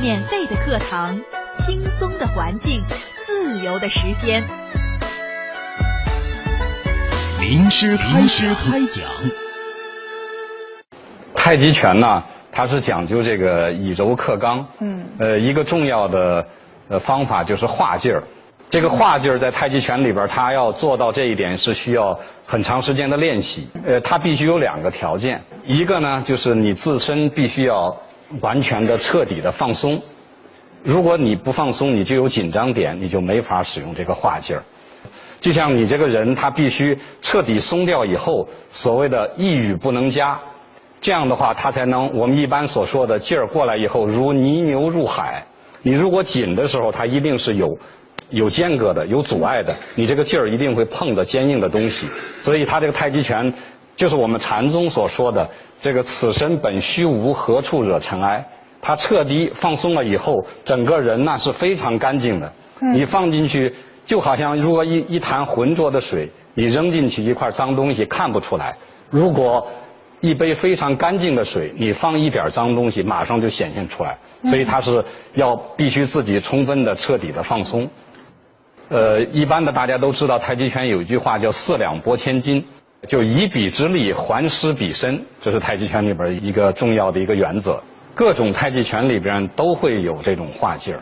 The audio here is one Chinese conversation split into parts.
免费的课堂，轻松的环境，自由的时间。名师开师开讲。太极拳呢，它是讲究这个以柔克刚。嗯。呃，一个重要的呃方法就是化劲儿。这个化劲儿在太极拳里边，它要做到这一点是需要很长时间的练习。呃，它必须有两个条件，一个呢就是你自身必须要完全的、彻底的放松。如果你不放松，你就有紧张点，你就没法使用这个化劲儿。就像你这个人，他必须彻底松掉以后，所谓的一语不能加，这样的话他才能我们一般所说的劲儿过来以后如泥牛入海。你如果紧的时候，它一定是有。有间隔的，有阻碍的，你这个劲儿一定会碰到坚硬的东西。所以，他这个太极拳，就是我们禅宗所说的这个“此身本虚无，何处惹尘埃”。他彻底放松了以后，整个人那是非常干净的。你放进去，就好像如果一一潭浑浊的水，你扔进去一块脏东西看不出来；如果一杯非常干净的水，你放一点脏东西，马上就显现出来。所以，他是要必须自己充分的、彻底的放松。呃，一般的大家都知道，太极拳有一句话叫“四两拨千斤”，就以彼之力还施彼身，这是太极拳里边一个重要的一个原则。各种太极拳里边都会有这种化劲儿，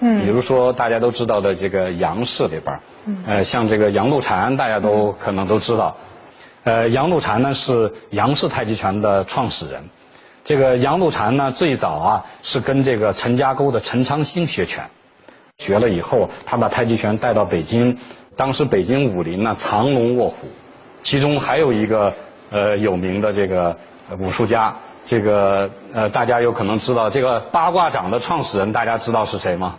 嗯，比如说大家都知道的这个杨氏里边，嗯，呃，像这个杨露禅，大家都可能都知道，呃，杨露禅呢是杨氏太极拳的创始人，这个杨露禅呢最早啊是跟这个陈家沟的陈昌兴学拳。学了以后，他把太极拳带到北京。当时北京武林呢藏龙卧虎，其中还有一个呃有名的这个武术家，这个呃大家有可能知道，这个八卦掌的创始人，大家知道是谁吗？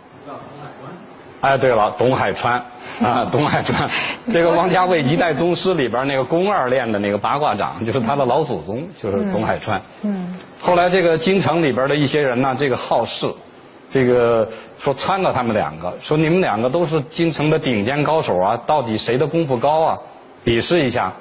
哎，对了，董海川啊，董海川，这个王家卫一代宗师里边那个宫二练的那个八卦掌，就是他的老祖宗，就是董海川。嗯。后来这个京城里边的一些人呢，这个好事。这个说撺掇他们两个，说你们两个都是京城的顶尖高手啊，到底谁的功夫高啊？比试一下，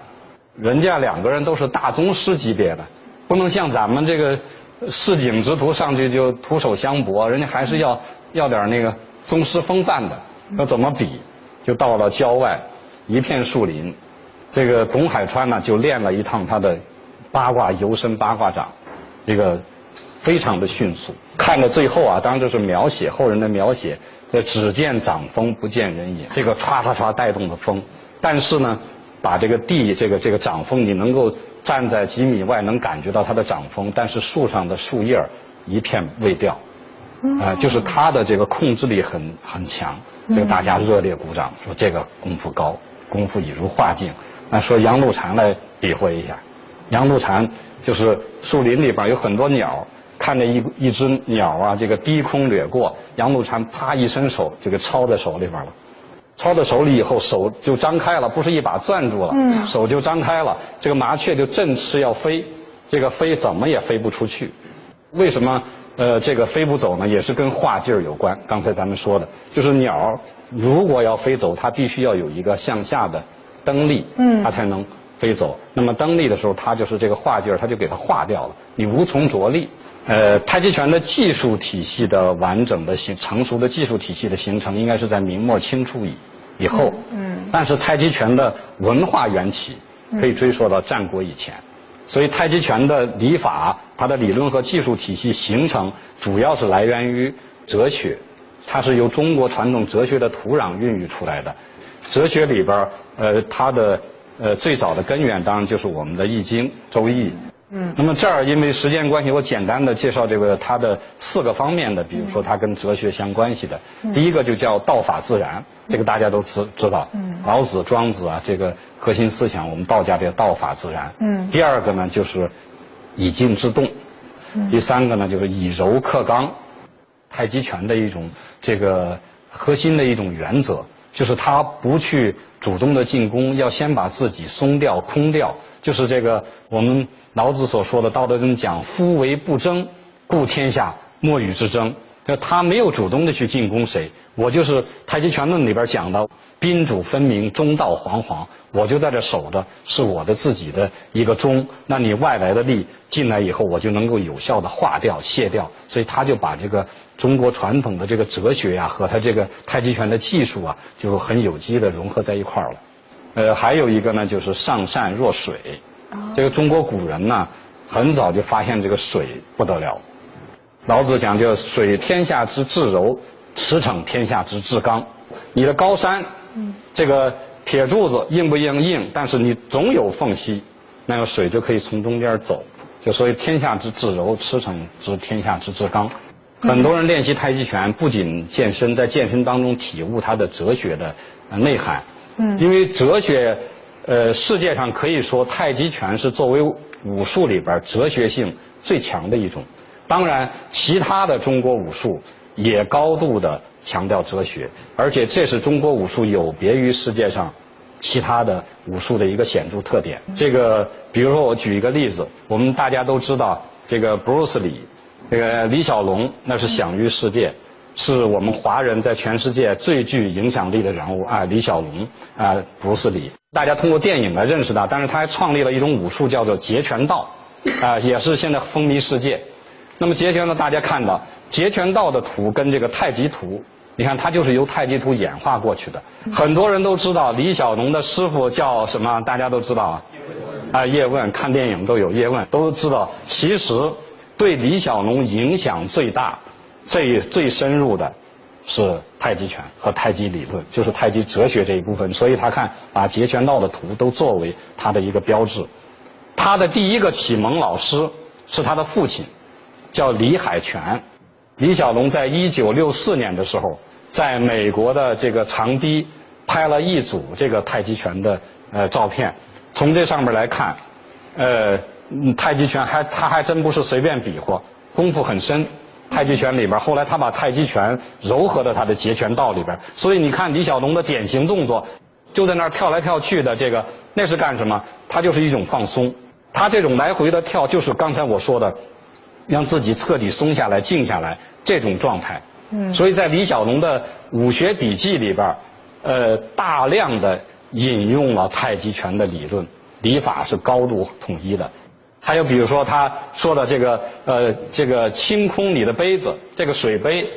人家两个人都是大宗师级别的，不能像咱们这个市井之徒上去就徒手相搏，人家还是要要点那个宗师风范的。那怎么比？就到了郊外一片树林，这个董海川呢就练了一趟他的八卦游身八卦掌，这个。非常的迅速，看到最后啊，当然这是描写后人的描写，这只见掌风不见人影，这个唰唰唰带动的风，但是呢，把这个地这个这个掌风，你能够站在几米外能感觉到它的掌风，但是树上的树叶一片未掉，啊，就是他的这个控制力很很强，这个大家热烈鼓掌，说这个功夫高，功夫已如画境。那说杨露禅来比划一下，杨露禅就是树林里边有很多鸟。看着一一只鸟啊，这个低空掠过，杨露禅啪一伸手这个抄在手里边了，抄到手里以后手就张开了，不是一把攥住了，手就张开了，这个麻雀就振翅要飞，这个飞怎么也飞不出去，为什么呃这个飞不走呢？也是跟画劲儿有关。刚才咱们说的，就是鸟如果要飞走，它必须要有一个向下的蹬力，它才能飞走。那么蹬力的时候，它就是这个画劲儿，它就给它化掉了，你无从着力。呃，太极拳的技术体系的完整的形成熟的技术体系的形成，应该是在明末清初以以后。嗯。但是太极拳的文化缘起可以追溯到战国以前，所以太极拳的理法，它的理论和技术体系形成，主要是来源于哲学，它是由中国传统哲学的土壤孕育出来的。哲学里边，呃，它的呃最早的根源当然就是我们的《易经》《周易》。嗯，那么这儿因为时间关系，我简单的介绍这个它的四个方面的，比如说它跟哲学相关系的。第一个就叫道法自然，这个大家都知知道。嗯。老子、庄子啊，这个核心思想，我们道家的道法自然。嗯。第二个呢，就是以静制动。嗯。第三个呢，就是以柔克刚，太极拳的一种这个核心的一种原则。就是他不去主动的进攻，要先把自己松掉、空掉。就是这个我们老子所说的《道德经》讲：“夫为不争，故天下莫与之争。”就他没有主动的去进攻谁，我就是太极拳论里边讲的宾主分明，中道惶惶，我就在这守着，是我的自己的一个中。那你外来的力进来以后，我就能够有效的化掉、卸掉。所以他就把这个中国传统的这个哲学呀，和他这个太极拳的技术啊，就很有机的融合在一块儿了。呃，还有一个呢，就是上善若水。这个中国古人呢，很早就发现这个水不得了。老子讲叫水天下之至柔，驰骋天下之至刚。你的高山，嗯这个铁柱子硬不硬？硬，但是你总有缝隙，那个水就可以从中间走。就所以天下之至柔，驰骋之天下之至刚。很多人练习太极拳，不仅健身，在健身当中体悟它的哲学的内涵。嗯，因为哲学，呃，世界上可以说太极拳是作为武术里边哲学性最强的一种。当然，其他的中国武术也高度的强调哲学，而且这是中国武术有别于世界上其他的武术的一个显著特点。这个，比如说我举一个例子，我们大家都知道这个布鲁斯李，这个李小龙那是享誉世界，是我们华人在全世界最具影响力的人物啊，李小龙啊，布鲁斯李，大家通过电影来认识他，但是他还创立了一种武术叫做截拳道，啊，也是现在风靡世界。那么截拳呢？大家看到截拳道的图跟这个太极图，你看它就是由太极图演化过去的。很多人都知道李小龙的师傅叫什么？大家都知道啊，啊叶问，看电影都有叶问，都知道。其实对李小龙影响最大、最最深入的是太极拳和太极理论，就是太极哲学这一部分。所以他看把截拳道的图都作为他的一个标志。他的第一个启蒙老师是他的父亲。叫李海泉，李小龙在一九六四年的时候，在美国的这个长堤拍了一组这个太极拳的呃照片。从这上面来看，呃，太极拳还他还真不是随便比划，功夫很深。太极拳里边，后来他把太极拳糅合到他的截拳道里边。所以你看李小龙的典型动作，就在那儿跳来跳去的，这个那是干什么？他就是一种放松。他这种来回的跳，就是刚才我说的。让自己彻底松下来、静下来，这种状态。嗯。所以在李小龙的武学笔记里边，呃，大量的引用了太极拳的理论，理法是高度统一的。还有比如说他说的这个，呃，这个清空你的杯子，这个水杯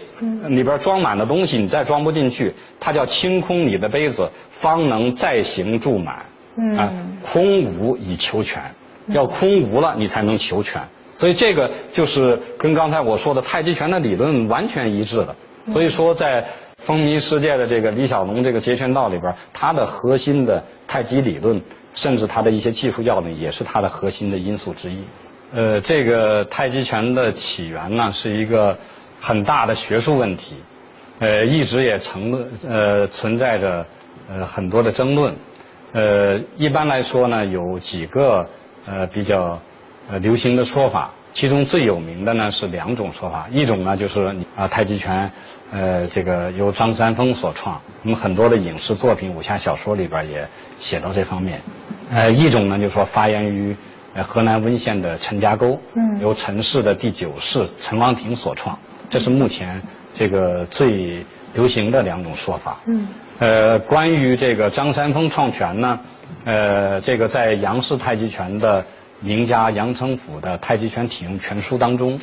里边装满的东西，你再装不进去，它叫清空你的杯子，方能再行注满。嗯。啊，空无以求全，要空无了，你才能求全。所以这个就是跟刚才我说的太极拳的理论完全一致的。所以说，在风靡世界的这个李小龙这个截拳道里边，它的核心的太极理论，甚至它的一些技术要领，也是它的核心的因素之一。呃，这个太极拳的起源呢，是一个很大的学术问题，呃，一直也成呃存在着呃很多的争论。呃，一般来说呢，有几个呃比较。呃，流行的说法，其中最有名的呢是两种说法，一种呢就是啊太极拳，呃这个由张三丰所创，我们很多的影视作品、武侠小说里边也写到这方面。呃，一种呢就是说发源于河南温县的陈家沟，由陈氏的第九世陈王庭所创，这是目前这个最流行的两种说法。嗯。呃，关于这个张三丰创拳呢，呃，这个在杨氏太极拳的。名家杨成甫的《太极拳体用全书》当中，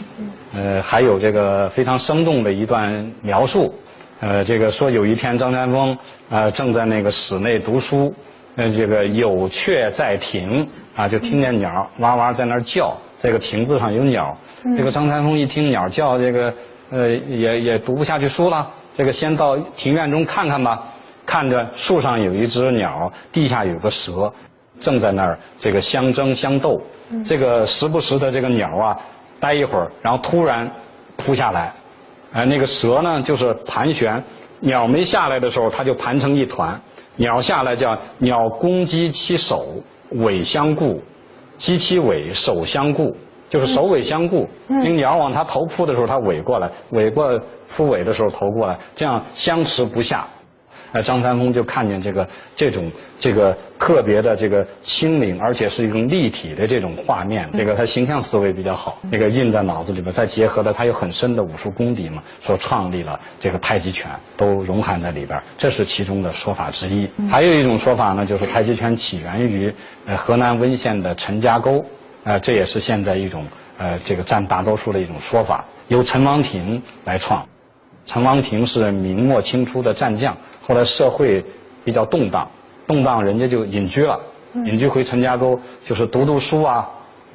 呃，还有这个非常生动的一段描述，呃，这个说有一天张三丰呃正在那个室内读书，呃，这个有雀在庭啊，就听见鸟哇哇在那儿叫，这个亭子上有鸟，这个张三丰一听鸟叫，这个呃也也读不下去书了，这个先到庭院中看看吧，看着树上有一只鸟，地下有个蛇。正在那儿这个相争相斗，这个时不时的这个鸟啊，待一会儿，然后突然扑下来，哎，那个蛇呢就是盘旋，鸟没下来的时候，它就盘成一团，鸟下来叫鸟攻击其首尾相顾，击其尾首相顾，就是首尾相顾，因为鸟往它头扑的时候，它尾过来，尾过扑尾的时候头过来，这样相持不下。呃，张三丰就看见这个这种这个特别的这个轻灵，而且是一种立体的这种画面，这个他形象思维比较好，那个印在脑子里边，再结合了他有很深的武术功底嘛，所创立了这个太极拳，都融含在里边，这是其中的说法之一。还有一种说法呢，就是太极拳起源于呃河南温县的陈家沟，呃，这也是现在一种呃这个占大多数的一种说法，由陈王庭来创。陈王庭是明末清初的战将，后来社会比较动荡，动荡人家就隐居了，隐居回陈家沟，就是读读书啊，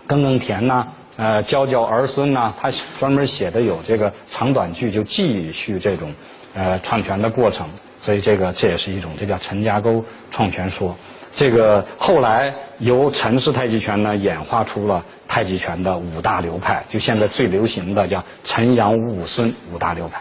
耕耕田呐，呃，教教儿孙呐。他专门写的有这个长短句，就记叙这种呃创拳的过程。所以这个这也是一种，这叫陈家沟创拳说。这个后来由陈氏太极拳呢演化出了太极拳的五大流派，就现在最流行的叫陈杨吴武孙五大流派。